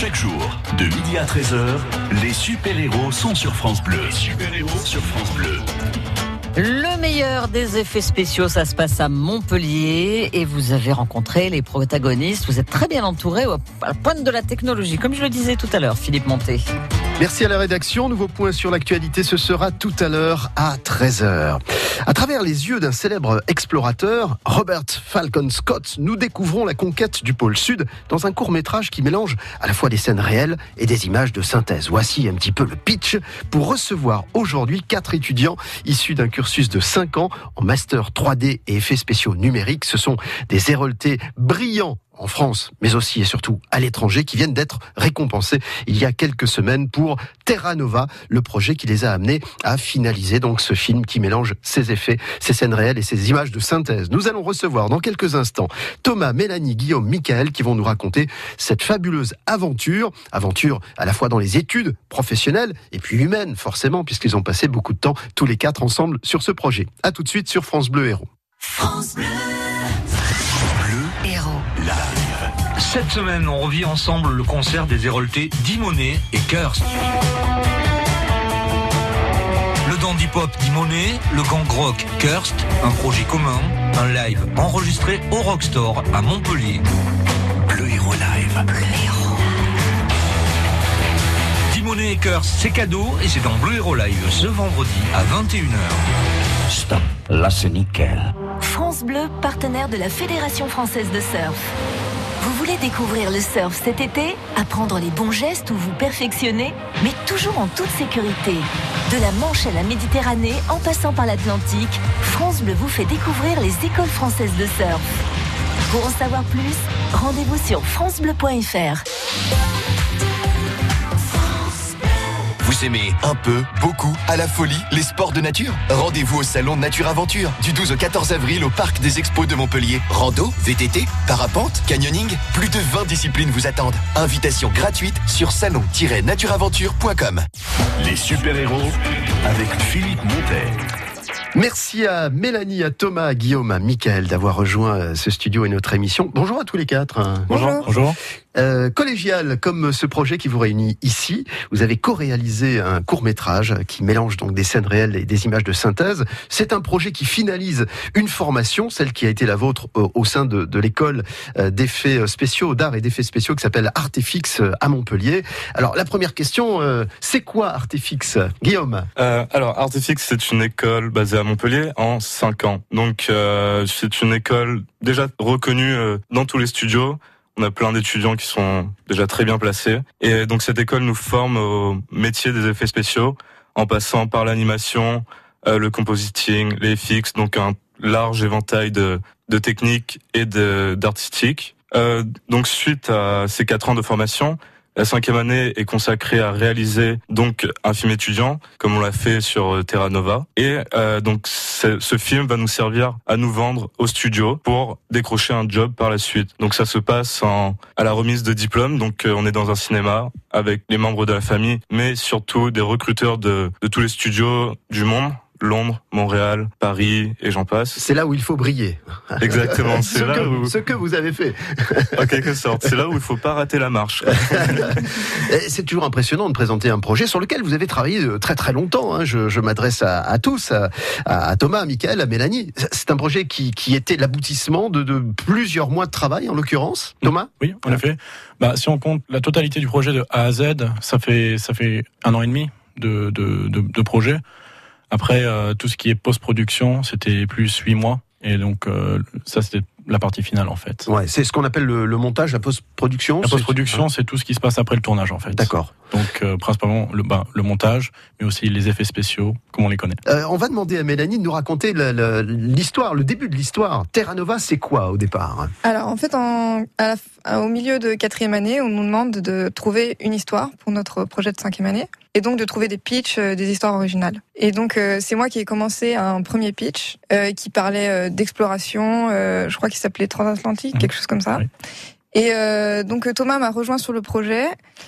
Chaque jour, de midi à 13h, les super-héros sont sur France Bleu. Les super-héros sur France Bleu. Le meilleur des effets spéciaux, ça se passe à Montpellier et vous avez rencontré les protagonistes. Vous êtes très bien entouré à la pointe de la technologie, comme je le disais tout à l'heure, Philippe Monté. Merci à la rédaction. Nouveau point sur l'actualité, ce sera tout à l'heure à 13h. À travers les yeux d'un célèbre explorateur, Robert Falcon Scott, nous découvrons la conquête du pôle Sud dans un court métrage qui mélange à la fois des scènes réelles et des images de synthèse. Voici un petit peu le pitch pour recevoir aujourd'hui quatre étudiants issus d'un cursus de 5 ans en master 3D et effets spéciaux numériques. Ce sont des héroltés brillants en France, mais aussi et surtout à l'étranger, qui viennent d'être récompensés il y a quelques semaines pour Terra Nova, le projet qui les a amenés à finaliser donc ce film qui mélange ses effets, ses scènes réelles et ses images de synthèse. Nous allons recevoir dans quelques instants Thomas, Mélanie, Guillaume, Michael qui vont nous raconter cette fabuleuse aventure, aventure à la fois dans les études professionnelles et puis humaines forcément puisqu'ils ont passé beaucoup de temps tous les quatre ensemble sur ce projet. À tout de suite sur France Bleu Héros. France Bleu. Cette semaine, on revit ensemble le concert des Héroltés Dimonet et Curse. Le dandy pop Dimonet, le gang rock Curst, un projet commun, un live enregistré au Rockstore à Montpellier. Bleu Héros Live. Le héros. Dimonet et Curse, c'est cadeau et c'est dans Bleu Hero Live ce vendredi à 21h. Stop, là c'est nickel. France Bleu, partenaire de la Fédération française de surf. Vous voulez découvrir le surf cet été Apprendre les bons gestes ou vous perfectionner Mais toujours en toute sécurité. De la Manche à la Méditerranée, en passant par l'Atlantique, France Bleu vous fait découvrir les écoles françaises de surf. Pour en savoir plus, rendez-vous sur francebleu.fr. Vous aimez un peu, beaucoup, à la folie, les sports de nature? Rendez-vous au salon Nature Aventure du 12 au 14 avril au parc des expos de Montpellier. Rando, VTT, parapente, canyoning, plus de 20 disciplines vous attendent. Invitation gratuite sur salon-natureaventure.com. Les super-héros avec Philippe Montet. Merci à Mélanie, à Thomas, à Guillaume, à Michael d'avoir rejoint euh, ce studio et notre émission. Bonjour à tous les quatre. Bonjour. Bonjour. Euh, collégial, comme ce projet qui vous réunit ici, vous avez co-réalisé un court métrage qui mélange donc des scènes réelles et des images de synthèse. C'est un projet qui finalise une formation, celle qui a été la vôtre au, sein de, l'école euh, d'effets spéciaux, d'art et d'effets spéciaux qui s'appelle Artefix euh, à Montpellier. Alors la première question, euh, c'est quoi Artefix Guillaume? Alors, Artifix, c'est une école basée à Montpellier en 5 ans. Donc, c'est une école déjà reconnue dans tous les studios. On a plein d'étudiants qui sont déjà très bien placés. Et donc, cette école nous forme au métier des effets spéciaux en passant par l'animation, euh, le compositing, les FX, donc un large éventail de, de techniques et de- d'artistique. Euh, donc, suite à ces quatre ans de formation, la cinquième année est consacrée à réaliser donc un film étudiant, comme on l'a fait sur euh, Terra Nova. Et euh, donc ce film va nous servir à nous vendre au studio pour décrocher un job par la suite. Donc ça se passe en, à la remise de diplôme. Donc euh, on est dans un cinéma avec les membres de la famille, mais surtout des recruteurs de tous les studios du monde. Londres, Montréal, Paris et j'en passe. C'est là où il faut briller. Exactement, ce, c'est là que, où, ce que vous avez fait. en quelque sorte, c'est là où il faut pas rater la marche. C'est toujours impressionnant de présenter un projet sur lequel vous avez travaillé euh, très très longtemps. hein. Je, je m'adresse à, à tous, à, à Thomas, à Michael, à Mélanie. C'est un projet qui, qui était l'aboutissement de, de plusieurs mois de travail, en l'occurrence. Thomas? Oui, en effet. Bah, si on compte la totalité du projet de A à Z, ça fait ça fait un an et demi de de, de, de projet. Après, euh, tout ce qui est post-production, c'était plus huit mois. Et donc, euh, ça, c'était la partie finale, en fait. Ouais, c'est ce qu'on appelle le, le montage, la post-production. La post-production, c'est tout ce qui se passe après le tournage, en fait. D'accord. Donc, euh, principalement le, bah, le montage, mais aussi les effets spéciaux, comme on les connaît. Euh, on va demander à Mélanie de nous raconter l'histoire, le début de l'histoire. Terra Nova, c'est quoi au départ? Alors en fait, en, à la f- au milieu de quatrième année, on nous demande de trouver une histoire pour notre projet de cinquième année, et donc de trouver des pitchs, euh, des histoires originales. Et donc euh, c'est moi qui ai commencé un premier pitch euh, qui parlait euh, d'exploration, euh, je crois qu'il s'appelait Transatlantique, Mhm. quelque chose comme ça. Oui. Et euh, donc Thomas m'a rejoint sur le projet.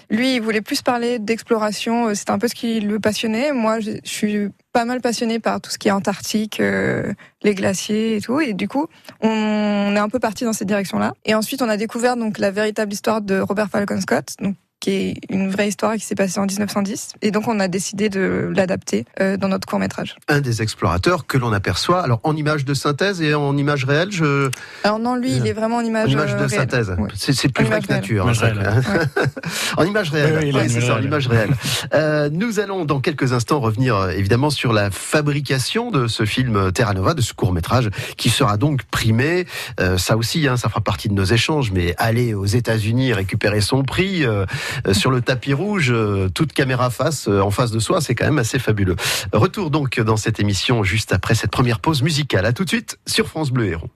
Lui, il voulait plus parler d'exploration. euh, C'était un peu ce qui le passionnait. Moi, je suis pas mal passionnée par tout ce qui est antarctique, euh, les glaciers et tout. Et du coup, on est un peu parti dans cette direction-là. Et ensuite, on a découvert donc la véritable histoire de Robert Falcon Scott, donc qui est une vraie histoire qui s'est passée en 1910. Et donc, on a décidé de l'adapter euh, dans notre court métrage. Un des explorateurs que l'on aperçoit, alors en image de synthèse et en image réelle, je. Alors non, lui, il est vraiment en image, en image de réelle. synthèse. Ouais. C'est plus En vrai image que nature. hein, en image réelle. Oui, c'est ça, en image réelle. Euh, nous allons dans quelques instants revenir euh, évidemment sur la fabrication de ce film euh, Terra Nova, de ce court métrage, qui sera donc primé. Euh, ça aussi, hein, ça fera partie de nos échanges. Mais aller aux États-Unis récupérer son prix euh, euh, sur le tapis rouge, euh, toute caméra face euh, en face de soi, c'est quand même assez fabuleux. Retour donc dans cette émission juste après cette première pause musicale. À tout de suite sur France Bleu Héros.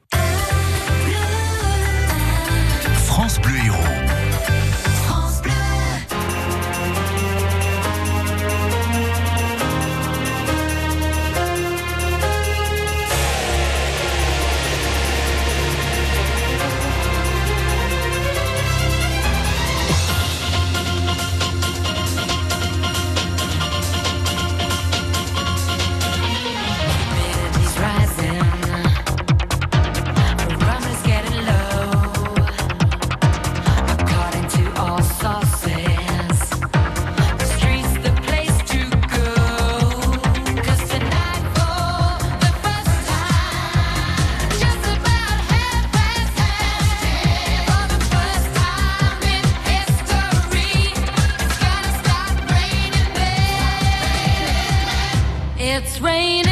It's raining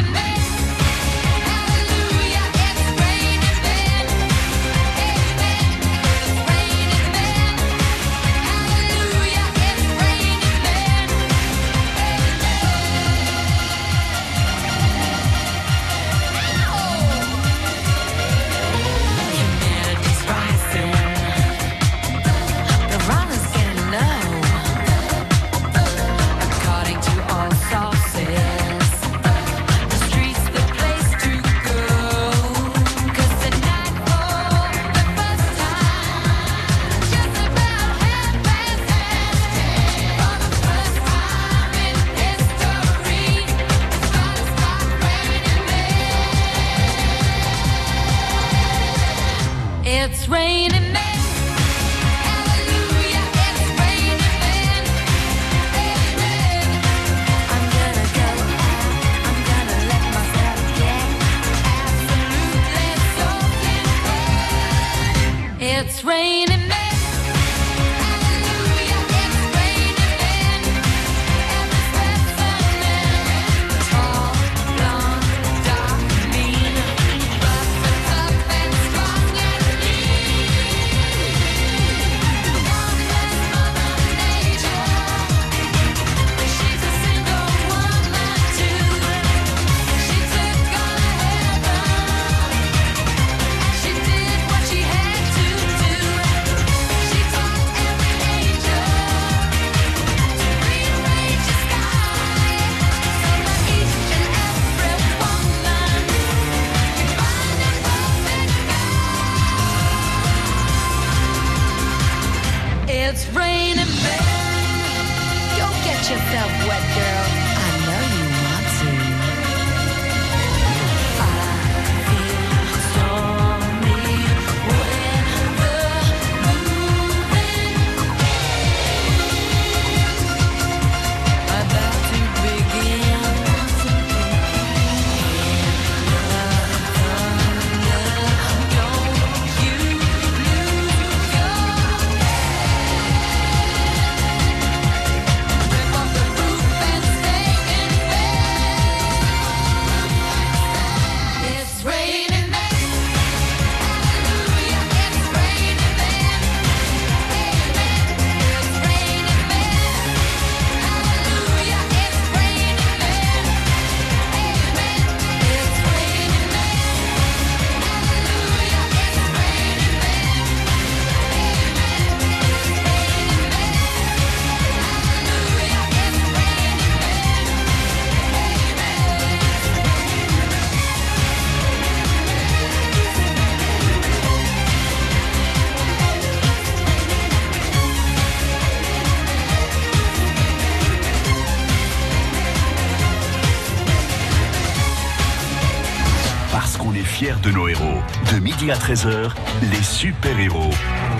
qu'on est fiers de nos héros. De midi à 13h, les super-héros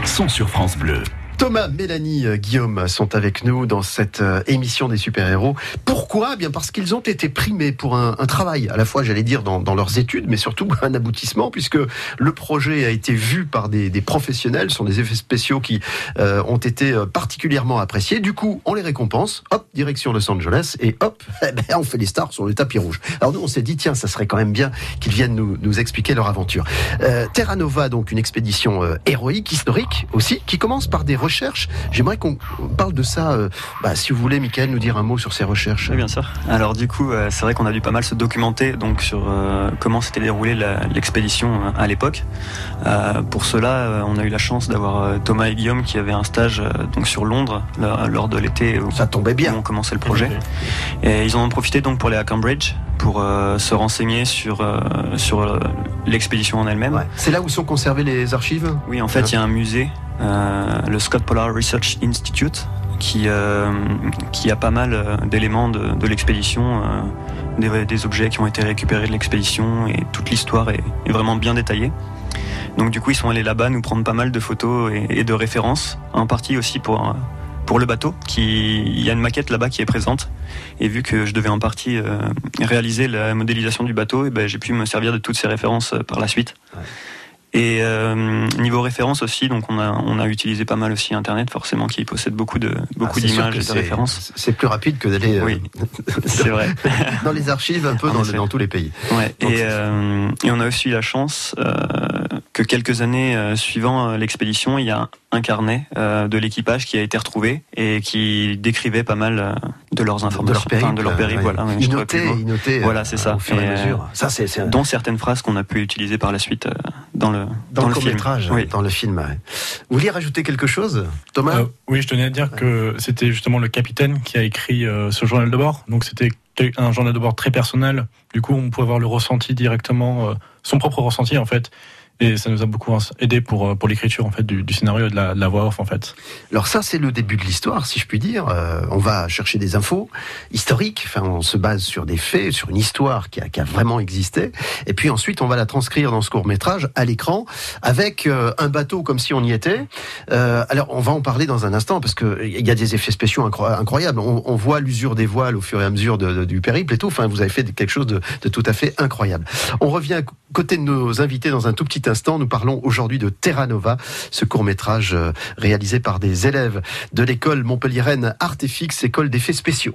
sont sur France Bleu. Thomas, Mélanie, euh, Guillaume sont avec nous dans cette euh, émission des super-héros. Pourquoi? Eh Bien parce qu'ils ont été primés pour un, travail, à la fois, j'allais dire, dans, leurs études, mais surtout un aboutissement, puisque le projet a été vu par des, professionnels, ce sont des effets spéciaux qui euh, ont été particulièrement appréciés. Du coup, on les récompense, hop, direction Los Angeles, et hop, eh ben, on fait les stars sur le tapis rouge. Alors nous, on s'est dit, tiens, ça serait quand même bien qu'ils viennent nous, expliquer leur aventure. Terra Nova, donc une expédition héroïque, historique aussi, qui commence par des recherches. J'aimerais qu'on parle de ça. euh, bah, si vous voulez, Michael, nous dire un mot sur ces recherches. Oui, bien sûr. Alors du coup, euh, c'est vrai qu'on a dû pas mal se documenter donc sur euh, comment s'était déroulée l'expédition à l'époque. Pour cela, on a eu la chance d'avoir Thomas et Guillaume qui avaient un stage donc sur Londres lors, de l'été où, Ça tombait bien. où on commençait le projet. Et ils en ont profité donc pour aller à Cambridge pour euh, se renseigner sur euh, sur euh, l'expédition en elle-même. Ouais. C'est là où sont conservées les archives? Oui, en fait, il y a un musée, le Scott Polar Research Institute, qui, euh, qui a pas mal euh, d'éléments de, de l'expédition, euh, des, des objets qui ont été récupérés de l'expédition, et toute l'histoire est, vraiment bien détaillée. Donc du coup, ils sont allés là-bas nous prendre pas mal de photos et, de références, en partie aussi pour, euh, pour le bateau. Qui, il y a une maquette là-bas qui est présente, et vu que je devais en partie euh, réaliser la modélisation du bateau, et ben, j'ai pu me servir de toutes ces références euh, par la suite. Et euh, niveau référence aussi, donc on a on a utilisé pas mal aussi Internet, forcément, qui possède beaucoup de beaucoup Ah, d'images et de références. C'est plus rapide que d'aller euh, Oui, c'est vrai. dans les archives un peu dans, dans tous les pays. Ouais. Donc, Et, euh, et on a aussi eu la chance euh, que quelques années euh, suivant euh, l'expédition, il y a un carnet euh, de l'équipage qui a été retrouvé et qui décrivait pas mal euh, de leurs informations, de leur périple, enfin, de leur périple, ouais. voilà. Ils notaient, notaient, euh, Voilà, c'est ça. au fur et à euh, mesure. Ça, c'est dont certaines phrases qu'on a pu utiliser par la suite euh, dans le dans, le film. Oui. dans le film. Vous vouliez rajouter quelque chose, Thomas Euh, oui, je tenais à dire que c'était justement le capitaine qui a écrit euh, ce journal de bord. Donc c'était un journal de bord très personnel. Du coup, on pouvait avoir le ressenti directement, euh, son propre ressenti en fait. Et ça nous a beaucoup aidé pour, euh, pour l'écriture en fait du, scénario et de la, de voix off en fait. Alors ça, c'est le début de l'histoire, si je puis dire. Euh, on va chercher des infos historiques. Enfin, on se base sur des faits, sur une histoire qui a, vraiment existé. Et puis ensuite, on va la transcrire dans ce court métrage à l'écran avec euh, un bateau comme si on y était. Alors, on va en parler dans un instant parce que il y a des effets spéciaux incro- incroyables. On, voit l'usure des voiles au fur et à mesure du périple et tout. Enfin, vous avez fait quelque chose de, de tout à fait incroyable. On revient à côté de nos invités dans un tout petit instant. Nous parlons aujourd'hui de Terra Nova, ce court métrage réalisé par des élèves de l'école montpelliéraine Artefix, école d'effets spéciaux.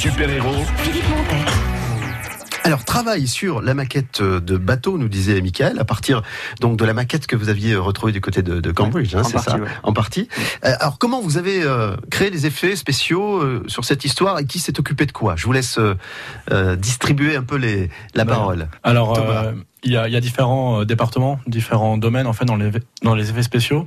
Super-héros Philippe Montet. Alors, travail sur la maquette de bateau, nous disait Michael, à partir donc de la maquette que vous aviez retrouvée du côté de, de Cambridge, hein, en c'est partie, ça, ouais. en partie. Euh, alors, comment vous avez euh, créé les effets spéciaux euh, sur cette histoire et qui s'est occupé de quoi? Je vous laisse euh, distribuer un peu les, la Ben, parole. Alors, euh, il y, a, il y a différents départements, différents domaines en fait dans les, dans les effets spéciaux.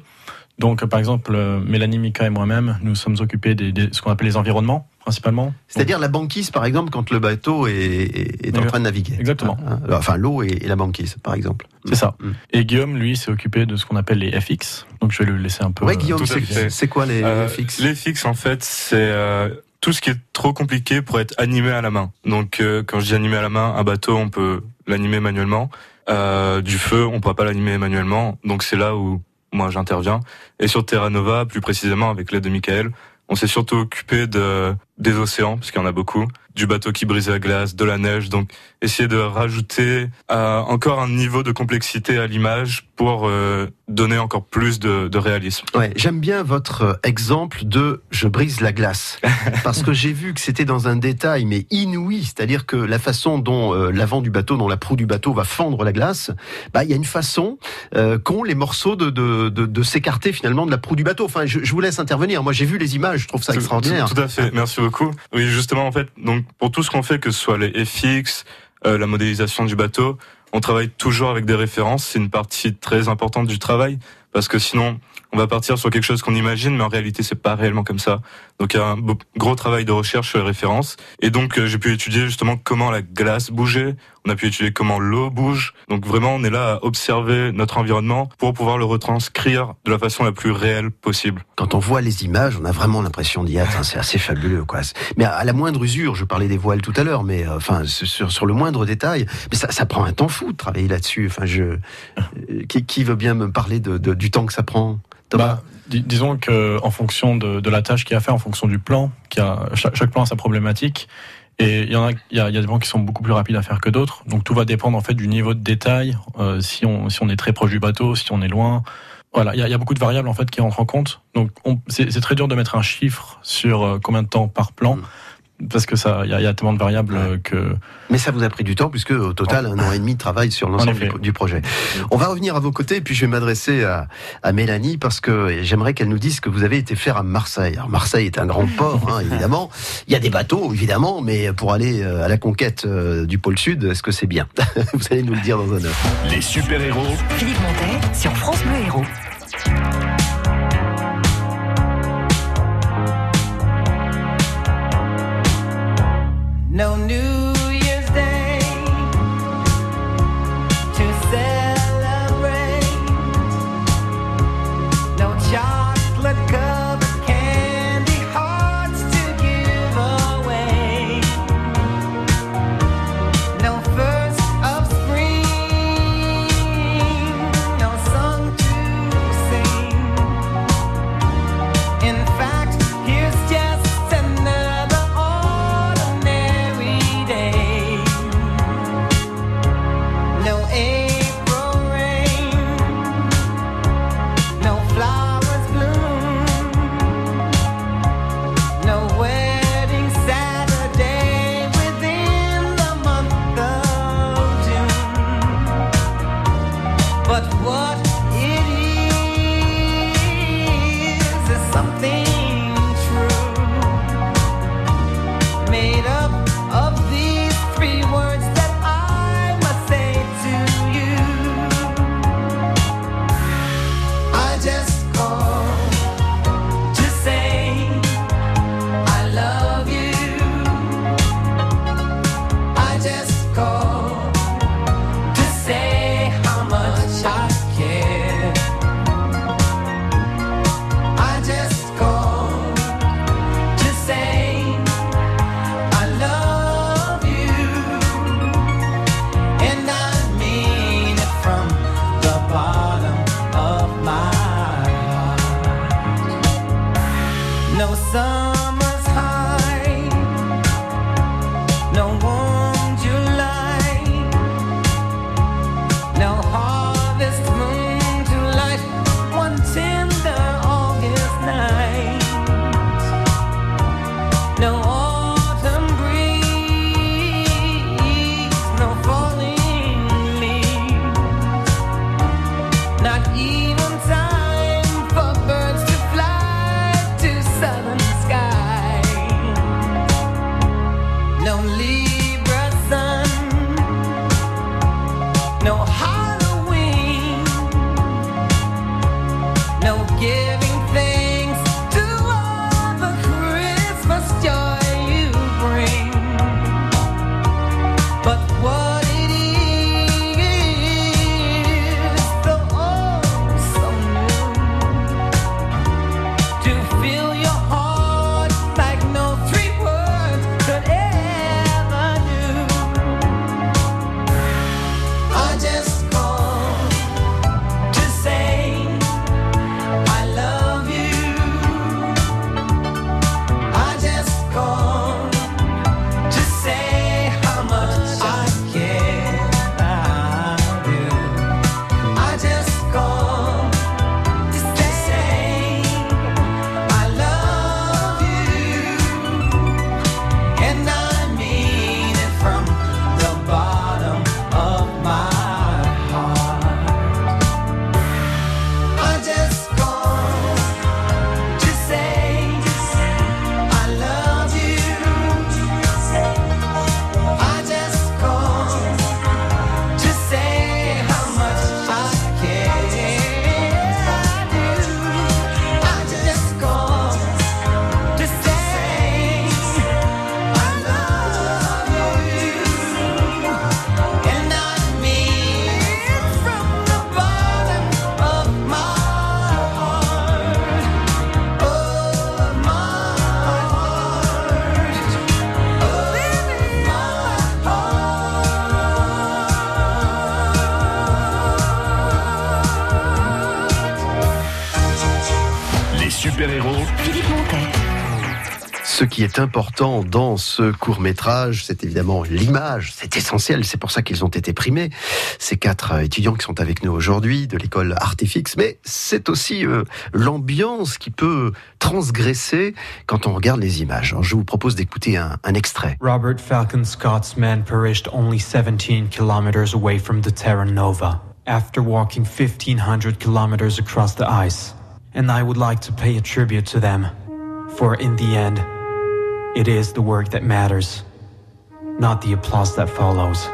Donc, euh, par exemple, euh, Mélanie, Mika et moi-même, nous sommes occupés des- ce qu'on appelle les environnements, principalement. C'est-à-dire la banquise, par exemple, quand le bateau est, est- est en train de naviguer. Exactement. Hein, hein, Enfin, l'eau et, et la banquise, par exemple. C'est ça. Mm. Et Guillaume, lui, s'est occupé de ce qu'on appelle les FX. Donc, je vais le laisser un peu. Ouais, euh, Guillaume, c'est quoi les, Euh, les Les fixes, en fait, c'est euh, tout ce qui est trop compliqué pour être animé à la main. Donc, euh, quand je dis animé à la main, un bateau, on peut l'animer manuellement. Euh, du feu, on pourra pas l'animer manuellement. Donc, c'est là où moi j'interviens. Et sur Terra Nova, plus précisément avec l'aide de Michael, on s'est surtout occupé de des océans, parce qu'il y en a beaucoup, du bateau qui brise la glace, de la neige. Donc, essayer de rajouter euh, encore un niveau de complexité à l'image pour euh, donner encore plus de, de réalisme. Ouais, j'aime bien votre euh, exemple de je brise la glace parce que j'ai vu que c'était dans un détail mais inouï, c'est-à-dire que la façon dont euh, l'avant du bateau, dont la proue du bateau va fendre la glace, bah il y a une façon euh, qu'ont les morceaux de, de, de, de s'écarter finalement de la proue du bateau. Enfin, je, je vous laisse intervenir. Moi, j'ai vu les images, je trouve ça Tout- extraordinaire. Tout, tout à fait, merci beaucoup. Oui, justement, en fait, donc pour tout ce qu'on fait, que ce soit les FX, euh, la modélisation du bateau, on travaille toujours avec des références. C'est une partie très importante du travail parce que sinon, on va partir sur quelque chose qu'on imagine, mais en réalité, c'est pas réellement comme ça. Donc, il y a un gros travail de recherche sur les références. Et donc, euh, j'ai pu étudier justement comment la glace bougeait. On a pu étudier comment l'eau bouge. Donc, vraiment, on est là à observer notre environnement pour pouvoir le retranscrire de la façon la plus réelle possible. Quand on voit les images, on a vraiment l'impression d'y être. hein, c'est assez fabuleux, quoi. Mais à la moindre usure, je parlais des voiles tout à l'heure, mais euh, enfin sur, sur le moindre détail, mais ça, ça prend un temps fou de travailler là-dessus. Enfin, je euh, qui, qui veut bien me parler de, de- du temps que ça prend Thomas Bah, dis- disons que en fonction de, de la tâche qu'il y a à faire, en fonction du plan, qui a, chaque, chaque plan a sa problématique. Et il y en a, il y y a des plans qui sont beaucoup plus rapides à faire que d'autres. Donc tout va dépendre en fait du niveau de détail. euh, si on si on est très proche du bateau, si on est loin. Voilà, il y a, y a beaucoup de variables en fait qui rentrent en compte. Donc on- c'est très dur de mettre un chiffre sur euh, combien de temps par plan. Parce que ça, il y a, il y a tellement de variables que. Mais ça vous a pris du temps, puisque au total, un an et demi de travail sur l'ensemble du projet. On va revenir à vos côtés, et puis je vais m'adresser à, à Mélanie, parce que j'aimerais qu'elle nous dise ce que vous avez été faire à Marseille. Alors, Marseille est un grand port, hein, évidemment. Il y a des bateaux, évidemment, mais pour aller euh, à la conquête euh, du pôle Sud, est-ce que c'est bien? Vous allez nous le dire dans un heure. Les super-héros Philippe Montet sur France Bleu Héros. no news. Est important dans ce court métrage, c'est évidemment l'image. C'est essentiel. C'est pour ça qu'ils ont été primés. Ces quatre euh, étudiants qui sont avec nous aujourd'hui de l'école Artifix. Mais c'est aussi euh, l'ambiance qui peut transgresser quand on regarde les images. Alors, je vous propose d'écouter un, un extrait. Robert Falcon Scott's men perished only 17 kilometers away from the Terra Nova after walking 1500 kilometers across the ice. And I would like to pay a tribute to them, for in the end, it is the work that matters, not the applause that follows.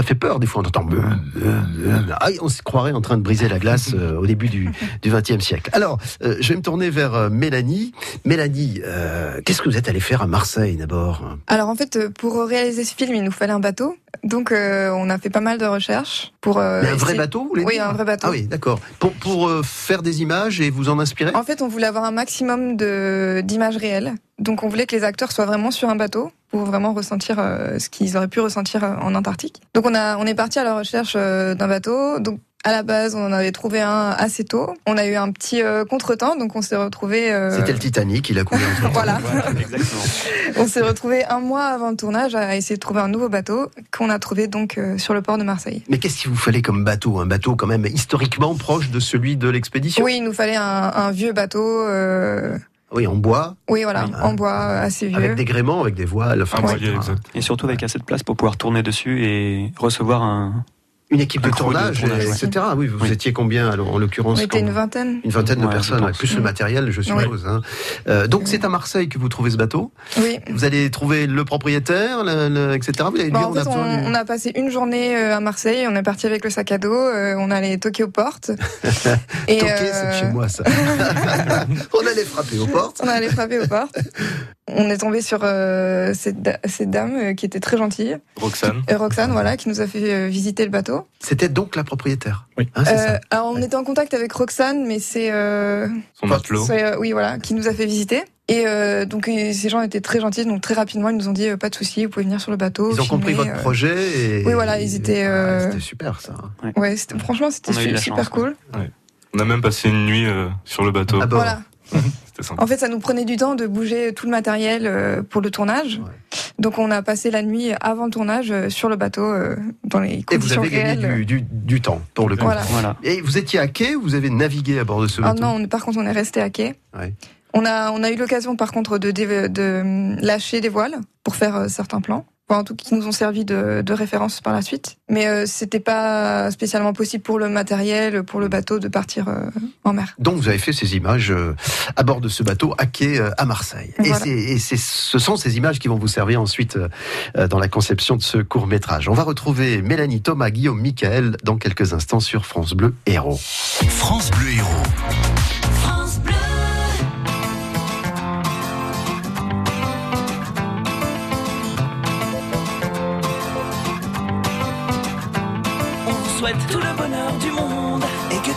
Ça fait peur des fois, on entend. Ah, on se croirait en train de briser la glace euh, au début du XXe siècle. Alors, euh, je vais me tourner vers euh, Mélanie. Mélanie, euh, qu'est-ce que vous êtes allée faire à Marseille d'abord? Alors en fait, euh, pour réaliser ce film, il nous fallait un bateau. Donc euh, on a fait pas mal de recherches pour. euh, Mais un vrai bateau, vous Oui, un vrai bateau. Ah oui, d'accord. Pour, pour euh, faire des images et vous en inspirer? En fait, on voulait avoir un maximum de d'images réelles. Donc on voulait que les acteurs soient vraiment sur un bateau pour vraiment ressentir euh, ce qu'ils auraient pu ressentir euh, en Antarctique. Donc on a on est parti à la recherche euh, d'un bateau. Donc à la base, on en avait trouvé un assez tôt. On a eu un petit euh, contretemps, donc on s'est retrouvé. euh, C'était le Titanic, il a coulé Voilà. Exactement. On s'est retrouvé un mois avant le tournage à essayer de trouver un nouveau bateau qu'on a trouvé donc euh, sur le port de Marseille. Mais qu'est-ce qu'il vous fallait comme bateau? Un bateau quand même historiquement proche de celui de l'expédition? Oui, il nous fallait un, un vieux bateau. Oui, en bois, Oui, voilà, Oui. en bois euh, assez vieux. avec des gréements, avec des voiles. enfin, voilier, exact. Et surtout avec assez de place pour pouvoir tourner dessus et recevoir un. Une équipe de Un crew de tournage, tournage, et- ouais. etc. Oui, vous Oui. étiez combien alors, en l'occurrence On était une vingtaine. Une vingtaine de Ouais, personnes, plus le matériel, je suppose. hein. Euh, donc c'est à Marseille que vous trouvez ce bateau. Oui. Vous allez trouver le propriétaire, le- le- etc. Vous dit Bah, en on fait, a on, du- on a passé une journée euh, à Marseille, on est parti avec le sac à dos, euh, on allait toquer aux portes. et, Toquer, euh, c'est chez moi ça. on allait frapper aux portes. On allait frapper aux portes. On est tombé sur euh, cette, da- cette dame euh, qui était très gentille, Roxane. euh, Roxane, voilà, qui nous a fait euh, visiter le bateau. C'était donc la propriétaire. Oui. Hein, c'est Euh, ça. alors on était en contact avec Roxane, mais c'est euh, Son matelot. euh, oui voilà, qui nous a fait visiter. Et euh, donc ces gens étaient très gentils, donc très rapidement ils nous ont dit euh, pas de souci, vous pouvez venir sur le bateau. Ils ont compris votre euh. projet et Oui, voilà, ils étaient, euh, C'était super ça. Ouais, franchement c'était super chance, cool. On a même passé une nuit euh, sur le bateau. À bord. Voilà. En fait, ça nous prenait du temps de bouger tout le matériel euh, pour le tournage. Ouais. Donc, on a passé la nuit avant le tournage euh, sur le bateau euh, dans les Et vous conditions avez gagné du, du, du temps pour le coup. Voilà. Voilà. Et vous étiez à quai ou vous avez navigué à bord de ce Ah bateau non, on- par contre, on est resté à quai. Ouais. On a, on a eu l'occasion, par contre, de, hum, lâcher des voiles pour faire certains plans. Enfin, en tout cas, qui nous ont servi de, de référence par la suite. Mais euh, c'était pas spécialement possible pour le matériel, pour le bateau, de partir euh, en mer. Donc vous avez fait ces images euh, à bord de ce bateau à quai euh, à Marseille. Et, Voilà. c'est, et c'est, ce sont ces images qui vont vous servir ensuite dans la conception de ce court métrage. On va retrouver Mélanie, Thomas, Guillaume, Michael dans quelques instants sur France Bleu Héros. France Bleu Héros.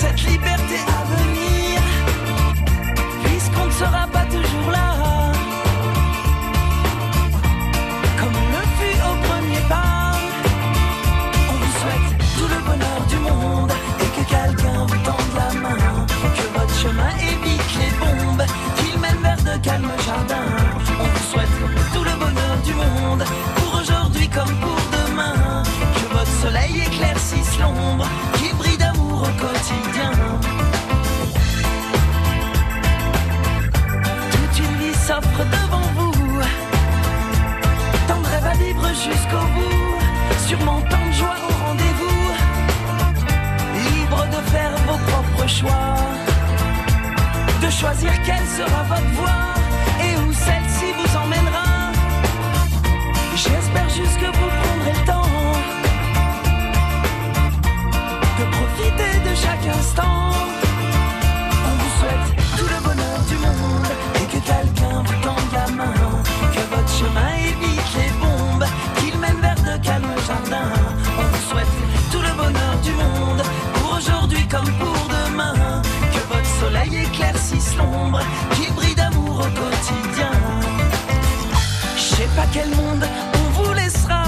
Cette liberté devant vous. Tant de rêve à vivre jusqu'au bout, sur mon temps de joie au rendez-vous. Libre de faire vos propres choix, de choisir quelle sera votre voie et où celle-ci vous emmènera. J'espère juste que vous prendrez le temps de profiter de chaque instant. Votre soleil éclaircisse l'ombre, qu'il brille d'amour au quotidien. Je sais pas quel monde on vous laissera.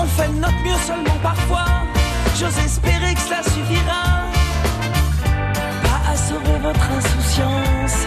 On fait notre mieux seulement parfois. J'ose espérer que cela suffira. Pas à sauver votre insouciance,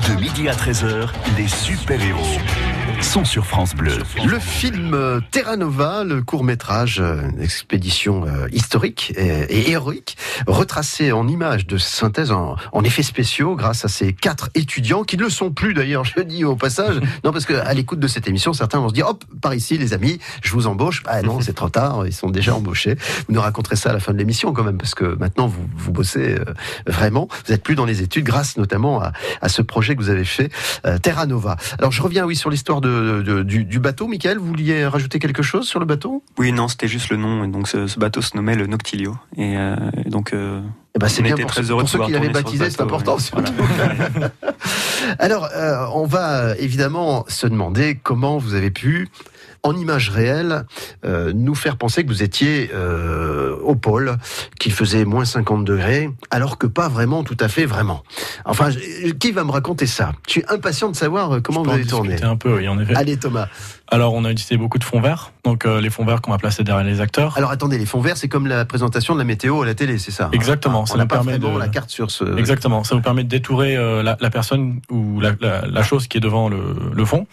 De midi à 13h, les super-héros sont sur France Bleu. Le film euh, Terra Nova, le court métrage, expédition euh, historique et, et héroïque, retracé en images de synthèse, en, en effets spéciaux, grâce à ces quatre étudiants qui ne le sont plus d'ailleurs, je le dis au passage. Non, parce que à l'écoute de cette émission, certains vont se dire, hop, par ici, les amis, je vous embauche. Ah non, c'est trop tard, ils sont déjà embauchés. Vous nous raconterez ça à la fin de l'émission quand même, parce que maintenant vous vous bossez euh, vraiment. Vous êtes plus dans les études, grâce notamment à, à ce projet que vous avez fait, euh, Terra Nova. Alors je reviens, oui, sur l'histoire de, de- du, du bateau. Michael, vous vouliez rajouter quelque chose sur le bateau? Oui, non, c'était juste le nom. Et donc ce, ce bateau se nommait le Noctilio. Et, euh, et donc, euh, Eh ben, c'est bien pour très ceux- heureux pour de ceux pouvoir qui l'avaient baptisé, c'est important, surtout. Alors, euh, on va évidemment se demander comment vous avez pu, en images réelles, euh, nous faire penser que vous étiez euh, au pôle, qu'il faisait moins 50 degrés, alors que pas vraiment, tout à fait, vraiment. Enfin, qui va me raconter ça? Je suis impatient de savoir euh, comment Je vous tourné. discuter un peu, oui, en effet. Allez, Thomas. Alors, on a utilisé beaucoup de fonds verts. Donc, euh, les fonds verts qu'on va placer derrière les acteurs. Alors, attendez, les fonds verts, c'est comme la présentation de la météo à la télé, c'est ça Exactement, On ça nous pas permet de- la carte sur ce... Exactement. Ça nous permet de détourer la, la personne ou la, la- la chose qui est devant le, le fond.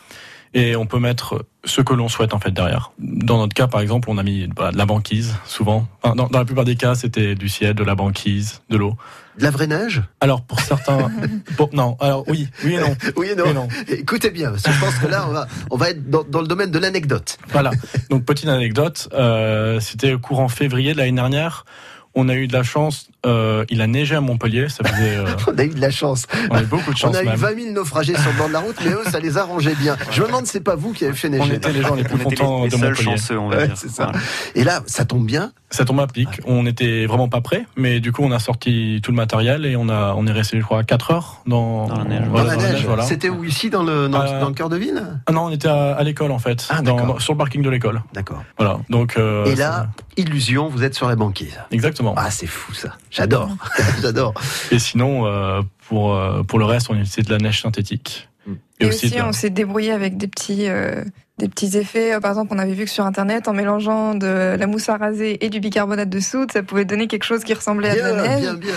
Et on peut mettre ce que l'on souhaite en fait derrière. Dans notre cas, par exemple, on a mis bah, de la banquise, souvent. Enfin, dans, dans la plupart des cas, c'était du ciel, de la banquise, de l'eau. De la vraie neige? Alors, pour certains... pour- non, alors oui, oui et non. Oui et non. Oui et non. Écoutez bien, parce que je pense que là, on va, on va être dans, dans le domaine de l'anecdote. Voilà. Donc petite anecdote, euh, c'était courant février de l'année dernière. On a eu de la chance. Euh, il a neigé à Montpellier. Ça faisait. euh, On a eu de la chance. on a eu beaucoup de chance On a eu même. 20 000 naufragés sur le bord de la route, mais eux, ça les arrangeait bien. Je me demande, c'est pas vous qui avez fait neiger. On était les gens les plus On était les- contents les de seuls Montpellier. chanceux, on va Ouais, dire. c'est ça. Voilà. Et là, ça tombe bien. Ça tombe à pic. On était vraiment pas prêts, mais du coup, on a sorti tout le matériel et on a, on est resté, je crois, 4 heures dans, Dans la neige. voilà, dans la neige. voilà. C'était où ici, dans le, dans, le- Euh, dans le cœur de ville Ah non, on était à, à l'école en fait, Ah, dans- d'accord. dans- sur le parking de l'école. D'accord. Voilà. Donc. euh, Et là, illusion, vous êtes sur la banquise. exactement. Ah, c'est fou ça. J'adore. J'adore. Et sinon, euh, pour euh, pour le reste, on utilisait de la neige synthétique. Et aussi, de on s'est débrouillé avec des petits, euh, des petits effets. Par exemple, on avait vu que sur Internet, en mélangeant de la mousse à raser et du bicarbonate de soude, ça pouvait donner quelque chose qui ressemblait à de la neige. bien, bien.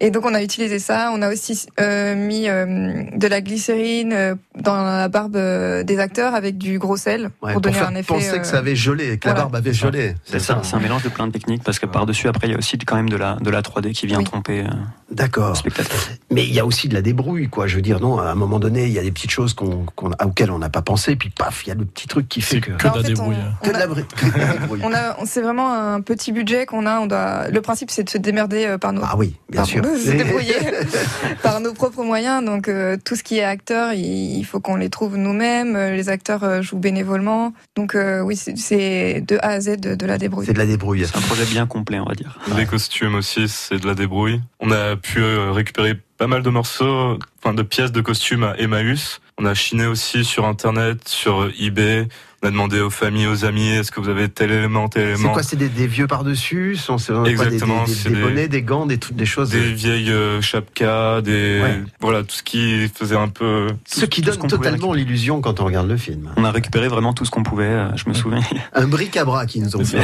Et donc, on a utilisé ça. On a aussi euh, mis euh, de la glycérine euh, dans la barbe euh, des acteurs avec du gros sel Ouais, pour donner faire un effet. penser euh, que ça avait gelé, que la barbe avait gelé. C'est ça, c'est un mélange de plein de techniques parce que par-dessus, après, il y a aussi quand même de la, de la 3D qui vient Oui. tromper euh, D'accord. le spectateur. Mais il y a aussi de la débrouille, quoi. Je veux dire, non, à un moment donné, il y a des petites choses qu'on, qu'on- auxquelles on n'a pas pensé, puis paf, il y a le petit truc qui fait que. que de la débrouille. on- Que de a- la, débrouille. On a, c'est vraiment un petit budget qu'on a. On doit. Le principe, c'est de se démerder euh, par nos. Ah oui, bien sûr. se débrouiller par nos propres moyens. Donc euh, tout ce qui est acteur, il, faut qu'on les trouve nous-mêmes. euh, Les acteurs euh, jouent bénévolement. Donc euh, oui, c'est- de A à Z de, de la débrouille. C'est de la débrouille. C'est un projet bien complet, on va dire. Les costumes aussi, c'est de la débrouille. On a pu récupérer pas mal de morceaux, enfin de pièces de costumes à Emmaüs. On a chiné aussi sur Internet, sur euh, eBay. On a demandé aux familles, aux amis, est-ce que vous avez tel élément, tel C'est élément quoi C'est des, des vieux par-dessus? Sont c'est quoi, des- Exactement, des, des- c'est des des- bonnets, des gants, des, des choses. Des vieilles euh, chapkas, des Ouais. voilà tout ce qui faisait un peu. Ce qui tout donne ce totalement l'illusion quand on regarde le film. On a récupéré vraiment tout ce qu'on pouvait, euh, je me souviens. Un bric-à-brac qu'ils nous ont fait.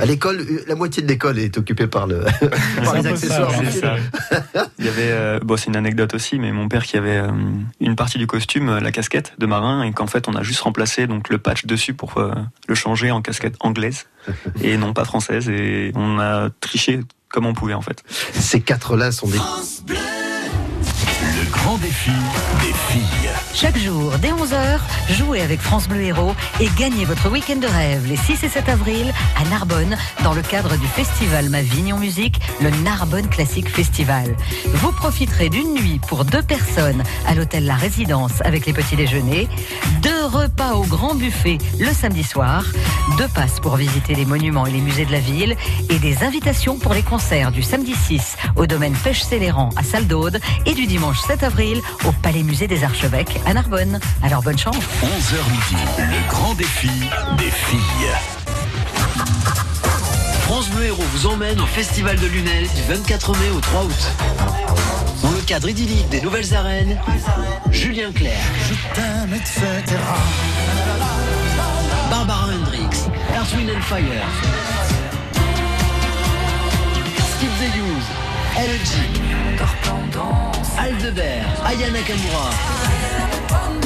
À l'école, euh, la moitié de l'école est occupée par, le, par les accessoires. C'est ça. Il y avait, euh, bon, c'est une anecdote aussi, mais mon père qui avait euh, une partie du costume, euh, la casquette de marin, et qu'en fait on a juste remplacé donc le patch dessus pour euh, le changer en casquette anglaise et non pas française, et on a triché comme on pouvait en fait. Ces quatre-là sont des. Des filles. Chaque jour, dès 11h, jouez avec France Bleu Héros et gagnez votre week-end de rêve les 6 et 7 avril à Narbonne dans le cadre du festival Ma Vigne en musique, le Narbonne Classic Festival. Vous profiterez d'une nuit pour deux personnes à l'hôtel La Résidence avec les petits déjeuners, deux repas au grand buffet le samedi soir, deux passes pour visiter les monuments et les musées de la ville et des invitations pour les concerts du samedi 6 au domaine Pêche Céléran à Salle d'Aude et du dimanche 7 avril au Palais Musée des Archevêques à Narbonne. Alors bonne chance 11h midi, le grand défi des filles. France Bleu Héros vous emmène au Festival de Lunel du 24 mai au 3 août. Dans le cadre idyllique des nouvelles arènes, Julien Clerc, Barbara Hendricks, Earth, Wind and Fire, Skip the Use, LG, Aldebert, Aya Nakamura.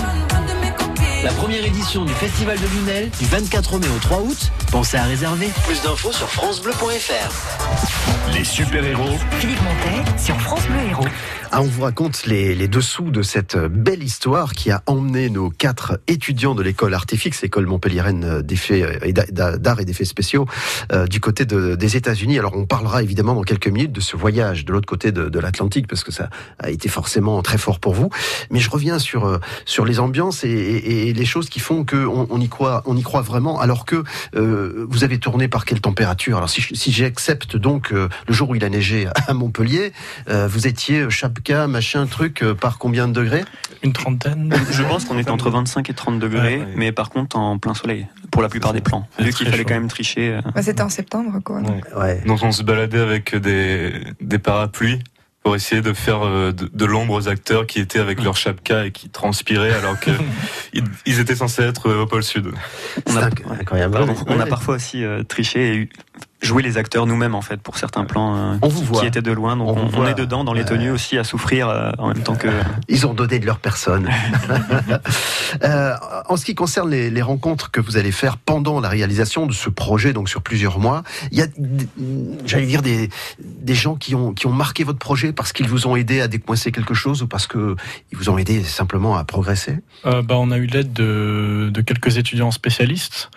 La première édition du Festival de Lunel du 24 mai au 3 août. Pensez à réserver. Plus d'infos sur francebleu.fr. Les super-héros Philippe Montet sur France Bleu Héros. Ah, on vous raconte les, les dessous de cette belle histoire qui a emmené nos quatre étudiants de l'école Artifix, école montpelliéraine d'effets euh, d'a- d'art et d'effets spéciaux, euh, du côté de- des États-Unis. Alors, on parlera évidemment dans quelques minutes de ce voyage de l'autre côté de, de l'Atlantique, parce que ça a été forcément très fort pour vous. Mais je reviens sur euh, sur les ambiances et, et- et les choses qui font que on, y croit, on y croit vraiment. Alors que euh, vous avez tourné par quelle température? Alors, si, j'accepte donc euh, le jour où il a neigé à Montpellier, euh, vous étiez chapka, machin, truc, euh, par combien de degrés? Une trentaine. Je pense qu'on était entre 25 et 30 degrés, mais par contre en plein soleil, pour la plupart des plans. Vu qu'il fallait chaud. quand même tricher. euh, Bah, C'était en septembre, quoi. donc. Donc on se baladait avec des, des parapluies pour essayer de faire euh, de, de l'ombre aux acteurs qui étaient avec leur chapka et qui transpiraient alors que ils, étaient censés être euh, au pôle sud. On a, incroyable. Pardon, on a parfois aussi euh, triché et eu- joué les acteurs nous-mêmes en fait pour certains plans euh, On vous qui voit. étaient de loin. Donc On est dedans dans les tenues aussi à souffrir euh, en même temps que. Ils ont donné de leur personne. Euh, en ce qui concerne les, les rencontres que vous allez faire pendant la réalisation de ce projet, donc sur plusieurs mois, il y a, j'allais dire, des, des gens qui ont, qui ont marqué votre projet parce qu'ils vous ont aidé à décoincer quelque chose ou parce que ils vous ont aidé simplement à progresser? Euh, bah, on a eu l'aide de, de quelques étudiants spécialistes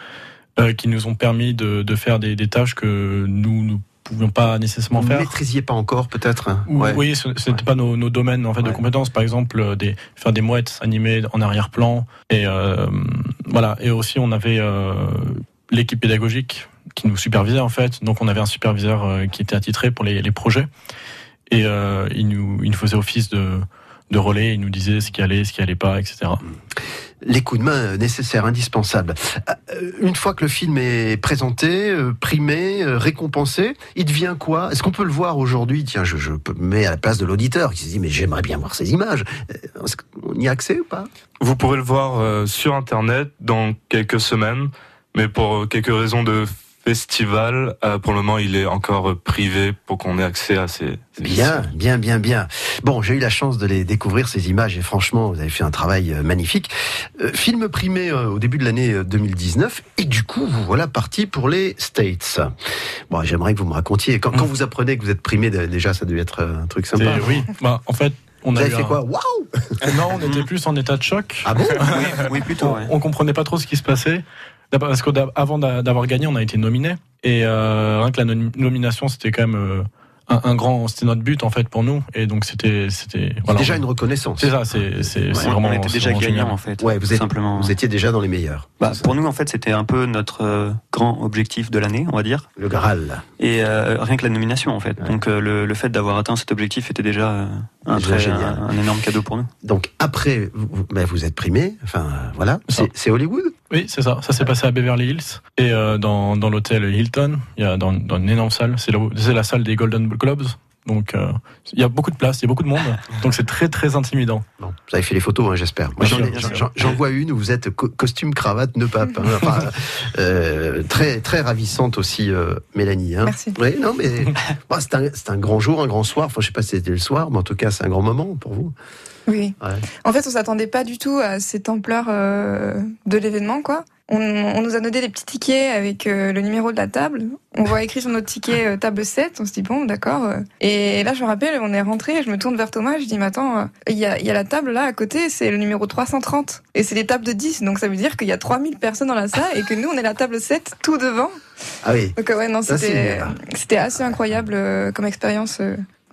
qui nous ont permis de, de faire des, des tâches que nous ne pouvions pas nécessairement Vous ne faire. maîtrisiez pas encore, peut-être hein Ou- Ouais. Oui, ce n'était pas nos, nos domaines en fait de compétences. Par exemple, euh, des, faire des mouettes animées en arrière-plan. Et euh, voilà. Et aussi, on avait euh, l'équipe pédagogique qui nous supervisait en fait. Donc, on avait un superviseur euh, qui était attitré pour les, les projets. Et euh, il, nous, il nous faisait office de, de relais. Il nous disait ce qui allait, ce qui allait pas, etc. les coups de main nécessaires, indispensables. Euh, Une fois que le film est présenté, euh, primé, euh, récompensé, il devient quoi? Est-ce qu'on peut le voir aujourd'hui? Tiens, je, je me mets à la place de l'auditeur qui se dit mais j'aimerais bien voir ces images. Euh, est-ce qu'on y a accès ou pas? Vous pourrez le voir euh, sur internet dans quelques semaines, mais pour euh, quelques raisons de festival, euh, pour le moment il est encore privé pour qu'on ait accès à ces, ces Bien, bien, bien, bien. Bon, j'ai eu la chance de les découvrir, ces images, et franchement, vous avez fait un travail euh, magnifique. Euh, film primé euh, au début de l'année euh, 2019, et du coup, vous voilà parti pour les States. Bon, j'aimerais que vous me racontiez, quand, quand vous apprenez que vous êtes primé, déjà, ça devait être un truc sympa. Oui. Bah, en fait, on Vous a avez fait un- quoi? Waouh Non, on était plus en état de choc. Ah bon? Oui, plutôt. on, on comprenait pas trop ce qui se passait. Parce qu'avant d'avoir gagné, on a été nominé. Et euh, rien que la nom- nomination, c'était quand même euh, un, un grand, c'était notre but en fait pour nous, et donc c'était, c'était voilà. déjà une reconnaissance. C'est ça, c'est, c'est, Ouais. c'est vraiment. on était déjà gagnant en fait. Ouais, vous êtes, simplement. vous étiez déjà dans les meilleurs. Bah, pour nous, en fait, c'était un peu notre euh, grand objectif de l'année, on va dire. Le Graal. Et euh, rien que la nomination, en fait. Donc, euh, le, le fait d'avoir atteint cet objectif était déjà euh, un, Déjà très, génial. un, un énorme cadeau pour nous. Donc après, vous, vous- ben, vous êtes primé. Enfin, voilà. C'est Hollywood? Oui, c'est ça. Ça s'est passé à Beverly Hills et euh, dans, dans l'hôtel Hilton. Il y a dans, dans une énorme salle. C'est, la salle des Golden Globes. Donc euh, il y a beaucoup de place, il y a beaucoup de monde. Donc c'est très très intimidant. Bon, vous avez fait les photos, hein, j'espère. J'en vois une où vous êtes co- costume, cravate, nœud pape. hein. Enfin, euh, très très ravissante aussi, euh, Mélanie. Hein. Merci. Oui, non, mais bon, c'est un, c'est un grand jour, un grand soir. Enfin, je sais pas si c'était le soir, mais en tout cas, c'est un grand moment pour vous. Oui. Ouais. En fait, on s'attendait pas du tout à cette ampleur euh, de l'événement, quoi. On, on nous a donné des petits tickets avec euh, le numéro de la table. On voit écrit sur notre ticket euh, table 7. On se dit bon, d'accord. Et là, je me rappelle, on est rentré. Je me tourne vers Thomas. Je dis mais attends, euh, il y, a, il y a la table là à côté. C'est le numéro 330. Et c'est des tables de 10. Donc ça veut dire qu'il y a 3000 personnes dans la salle et que nous, on est la table 7 tout devant. Ah oui. Donc ouais, non, c'était assez incroyable comme expérience.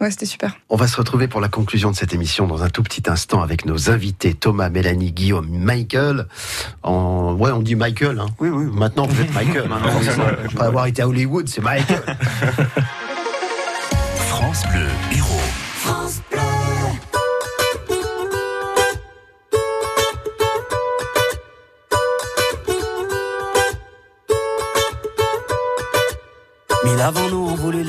Ouais, c'était super. On va se retrouver pour la conclusion de cette émission dans un tout petit instant avec nos invités Thomas, Mélanie, Guillaume, Michael. En... Ouais, on dit Michael. Hein. Oui, oui. Maintenant, vous êtes Michael. Après avoir été à Hollywood, c'est Michael. France Bleu, héros. France Bleu. Mille avant nous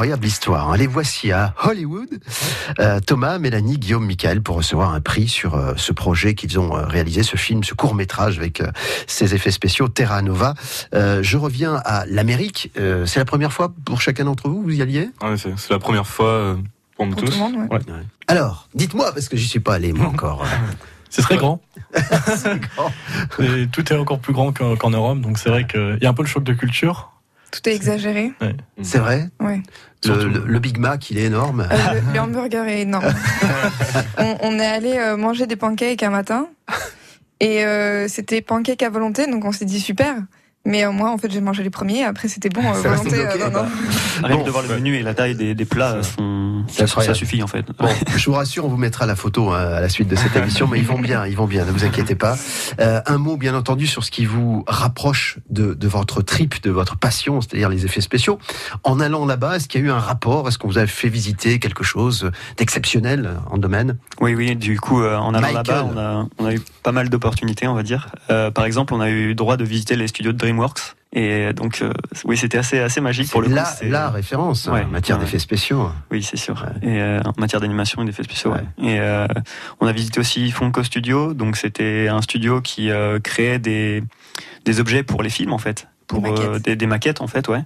Incroyable histoire. hein. Les voici à Hollywood. Euh, Thomas, Mélanie, Guillaume, Michael pour recevoir un prix sur euh, ce projet qu'ils ont euh, réalisé, ce film, ce court métrage avec euh, ses effets spéciaux Terra Nova. Euh, je reviens à l'Amérique. Euh, c'est la première fois pour chacun d'entre vous, vous y alliez? Ouais, c'est c'est la première fois. euh, Pour nous Pour tout tous. le monde, ouais. Ouais. Alors, dites-moi, parce que j'y suis pas allé moi encore. C'est très grand. Et tout est encore plus grand qu'en qu'en Europe, donc c'est vrai qu'il y a un peu le choc de culture. Tout est exagéré. Ouais. C'est vrai? Ouais. Le, le- le Big Mac, il est énorme. Euh, le, le hamburger est énorme. on, on est allé euh, manger des pancakes un matin et euh, c'était pancakes à volonté, donc on s'est dit super. Mais euh, moi, en fait, j'ai mangé les premiers. Après, c'était bon, euh, volonté. bloqué, euh, non, bah. non. Rien Bon. que de voir le menu et la taille des, des plats, sont- ça, ça suffit en fait. Bon, je vous rassure, on vous mettra la photo hein, à la suite de cette émission, mais ils vont bien, ils vont bien, ne vous inquiétez pas. Euh, un mot, bien entendu, sur ce qui vous rapproche de, de votre trip, de votre passion, c'est-à-dire les effets spéciaux. En allant là-bas, est-ce qu'il y a eu un rapport? Est-ce qu'on vous a fait visiter quelque chose d'exceptionnel en domaine? Oui, oui. Du coup, euh, en allant là-bas, on a, on a eu pas mal d'opportunités, on va dire. Euh, par exemple, on a eu droit de visiter les studios de DreamWorks. Et donc, euh, oui, c'était assez, assez magique pour le coup. la, c'est- la référence hein, Ouais, en matière ouais. d'effets spéciaux. Oui, c'est sûr. Et euh, en matière d'animation et d'effets spéciaux. Et euh, on a visité aussi Funko Studio. Donc, c'était un studio qui créait des, des objets pour les films, en fait. Pour Des maquettes. des, des maquettes, en fait, ouais.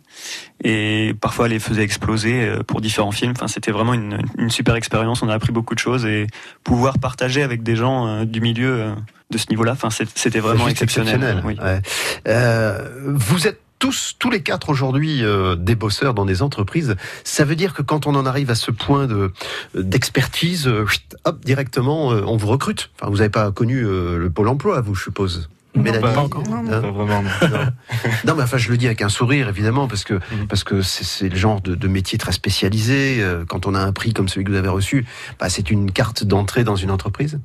Et parfois, les faisait exploser pour différents films. Enfin, c'était vraiment une, une super expérience. On a appris beaucoup de choses et pouvoir partager avec des gens du milieu de ce niveau-là. Enfin, c'était vraiment exceptionnel. exceptionnel, Oui. ouais. Euh, vous êtes tous, tous les quatre aujourd'hui euh, des bosseurs dans des entreprises. Ça veut dire que quand on en arrive à ce point de d'expertise, euh, hop, directement, euh, on vous recrute. Enfin, vous n'avez pas connu euh, le pôle emploi, vous, je suppose. Mélanie pas encore. Hein Pas vraiment. non. non. Non, mais enfin, je le dis avec un sourire, évidemment, parce que parce que c'est le genre de, de métier très spécialisé. Quand on a un prix comme celui que vous avez reçu, bah, c'est une carte d'entrée dans une entreprise.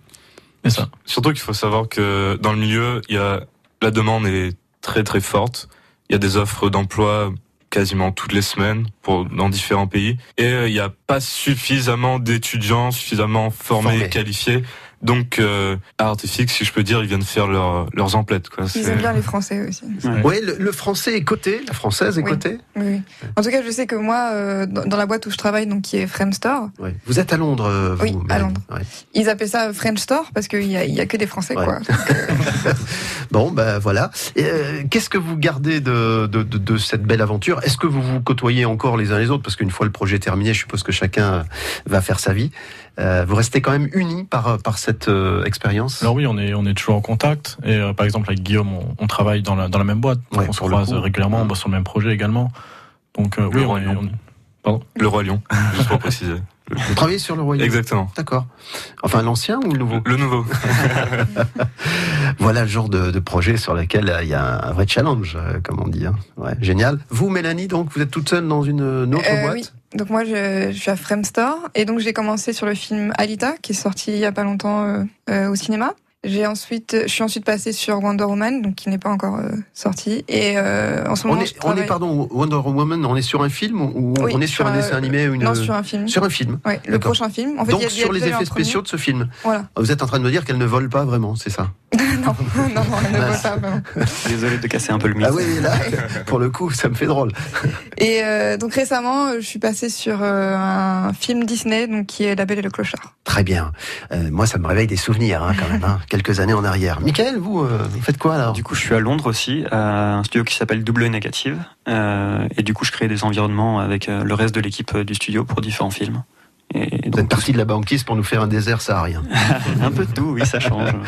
C'est ça. Surtout qu'il faut savoir que dans le milieu, il y a la demande est très très forte. Il y a des offres d'emploi quasiment toutes les semaines pour dans différents pays et euh, il n'y a pas suffisamment d'étudiants suffisamment formés Formés. et qualifiés. Donc euh, Artifix, si je peux dire, ils viennent faire leur, leurs emplettes quoi. Ils C'est- aiment bien les Français aussi. Oui, le, le français est coté, la française est Oui. cotée. Oui, oui. En tout cas, je sais que moi, euh, dans dans la boîte où je travaille, donc qui est Framestore, Ouais. Vous êtes à Londres, euh, vous Oui, à Londres. Ouais. ils appellent ça French Store parce qu'il y a, il y a que des Français, Ouais. quoi. Bon, ben voilà. Euh, Qu'est-ce que vous gardez de, de, de, de cette belle aventure? Est-ce que vous vous côtoyez encore les uns les autres? Parce qu'une fois le projet terminé, je suppose que chacun va faire sa vie. Euh, vous restez quand même unis par, par cette euh, expérience? Alors oui, on est, on est toujours en contact. Et euh, par exemple, avec Guillaume, on, on travaille dans la, dans la même boîte. Ouais, on se croise régulièrement, on bosse sur le même projet également. Donc euh, Le oui, on Roi est, Lion. on est- Pardon? Le roi lion, juste pour préciser. Vous travaillez sur le royaume Exactement. D'accord. Enfin, l'ancien ou le nouveau? Le nouveau. Voilà le genre de, de projet sur lequel euh, il y a un vrai challenge, euh, comme on dit. hein. Ouais, génial. Vous, Mélanie, donc, vous êtes toute seule dans une, une autre Euh, boîte? oui. Donc moi, je, je suis à Framestore et donc j'ai commencé sur le film Alita qui est sorti il y a pas longtemps euh, euh, au cinéma. J'ai ensuite, je suis ensuite passée sur Wonder Woman, donc qui n'est pas encore euh, sorti. Et en ce on moment, est, je on est, pardon, Wonder Woman, on est sur un film ou Oui, on est sur, un dessin animé ou une... Non, sur un film. Sur un film. Ouais, le prochain film. En fait, Donc il y a- il y a sur les effets spéciaux de ce film. Voilà. Vous êtes en train de me dire qu'elle ne vole pas vraiment, c'est ça? non, non, non, elle ne voit pas vraiment. Désolé de casser un peu le mythe. Ah oui, là, pour le coup, ça me fait drôle. Et euh, donc récemment, euh, je suis passée sur euh, un film Disney, donc qui est La Belle et le Clochard. Très bien. Euh, moi, ça me réveille des souvenirs, hein, quand même, hein, quelques années en arrière. Michael, vous, euh, vous faites quoi alors? Du coup, je suis à Londres aussi, à un studio qui s'appelle Double Négative. Euh, et du coup, je crée des environnements avec le reste de l'équipe du studio pour différents films. Et Vous êtes parti de la banquise pour nous faire un désert saharien. un peu de tout, oui, ça change. Ouais.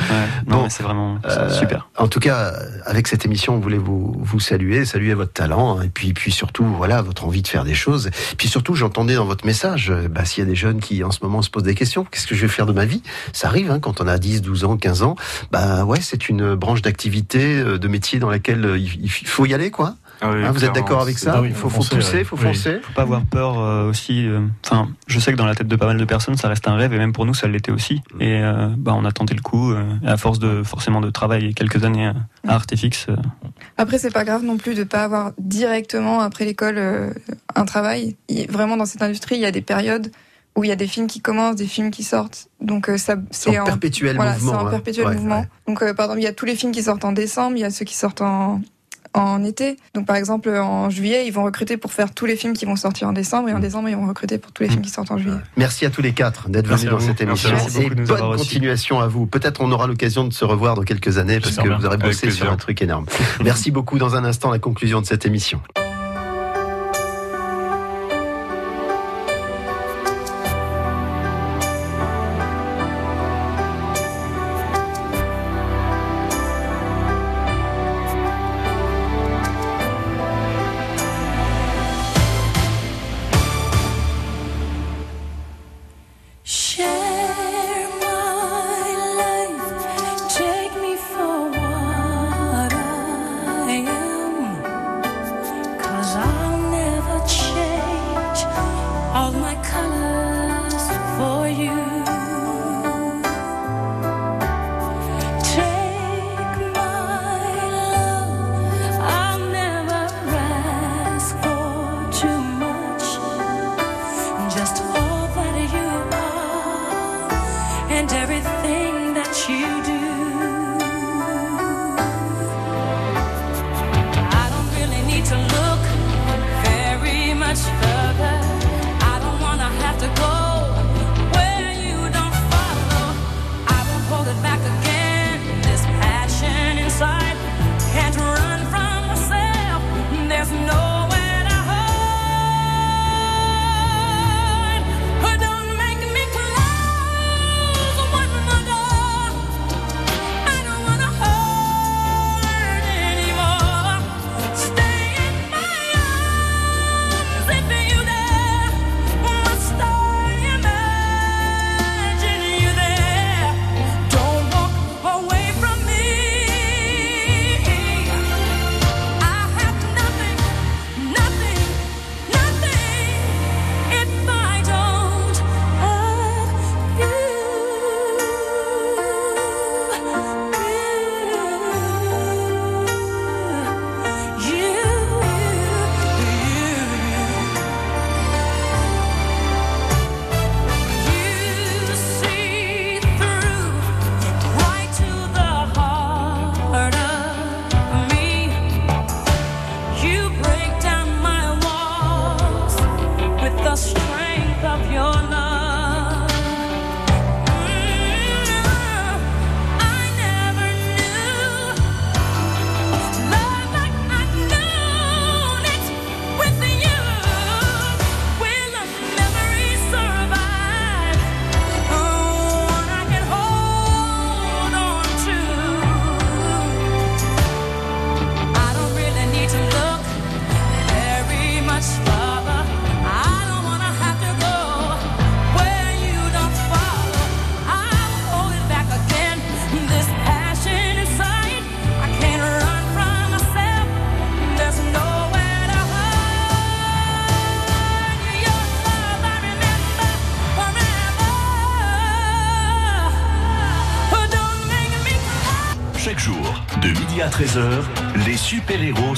Non, Bon. c'est vraiment Euh, super. En tout cas, avec cette émission, on voulait vous, vous saluer, saluer votre talent, hein, et puis, puis surtout, voilà, votre envie de faire des choses. Puis surtout, j'entendais dans votre message, euh, bah, s'il y a des jeunes qui, en ce moment, se posent des questions, qu'est-ce que je vais faire de ma vie? Ça arrive, hein, quand on a 10, 12 ans, 15 ans. Bah ouais, c'est une branche d'activité, euh, de métier dans laquelle il faut y aller, quoi. Ah oui, Hein, vous êtes d'accord avec ça Ah Il faut, faut faut foncer, pousser, ouais. faut Oui. foncer. Faut pas avoir peur euh, aussi. euh, Enfin, je sais que dans la tête de pas mal de personnes, ça reste un rêve, et même pour nous, ça l'était aussi. Et euh, bah, on a tenté le coup. euh, et à force de forcément de travailler quelques années à Artefix, euh, Après, c'est pas grave non plus de pas avoir directement après l'école euh, un travail. Il- vraiment, dans cette industrie, il y a des périodes où il y a des films qui commencent, des films qui sortent. Donc euh, ça, C'est en perpétuel voilà, mouvement. c'est en hein. perpétuel Ouais, mouvement. ouais. Donc euh, par exemple, il y a tous les films qui sortent en décembre, il y a ceux qui sortent en en été. Donc par exemple, en juillet, ils vont recruter pour faire tous les films qui vont sortir en décembre, et en décembre, ils vont recruter pour tous les films qui sortent en juillet. Merci à tous les quatre d'être venus dans vous. cette émission. Merci Et bonne continuation à vous. Peut-être on aura l'occasion de se revoir dans quelques années parce que bien. vous aurez bossé sur un truc énorme. Merci beaucoup. Dans un instant, la conclusion de cette émission.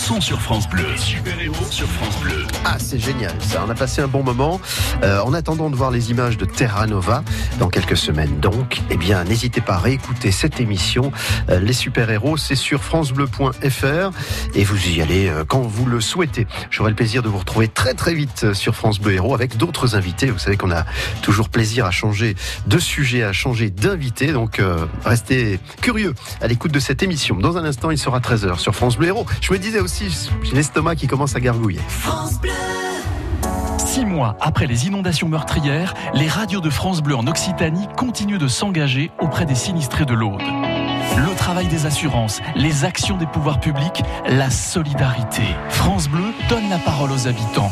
Sont sur France Bleu. Super-héros sur France Bleu. Ah, c'est génial ça. On a passé un bon moment. Euh, en attendant de voir les images de Terra Nova dans quelques semaines donc, eh bien, n'hésitez pas à réécouter cette émission. Euh, les super-héros, c'est sur francebleu.fr et vous y allez euh, quand vous le souhaitez. J'aurai le plaisir de vous retrouver très très vite euh, sur France Bleu Héros avec d'autres invités. Vous savez qu'on a toujours plaisir à changer de sujet, à changer d'invité. Donc, restez curieux à l'écoute de cette émission. Dans un instant, il sera 13h sur France Bleu Héros. Je me disais aussi, j'ai l'estomac qui commence à gargouiller. Six mois après les inondations meurtrières, les radios de France Bleu en Occitanie continuent de s'engager auprès des sinistrés de l'Aude. Le travail des assurances, les actions des pouvoirs publics, la solidarité. France Bleu donne la parole aux habitants.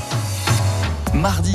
Mardi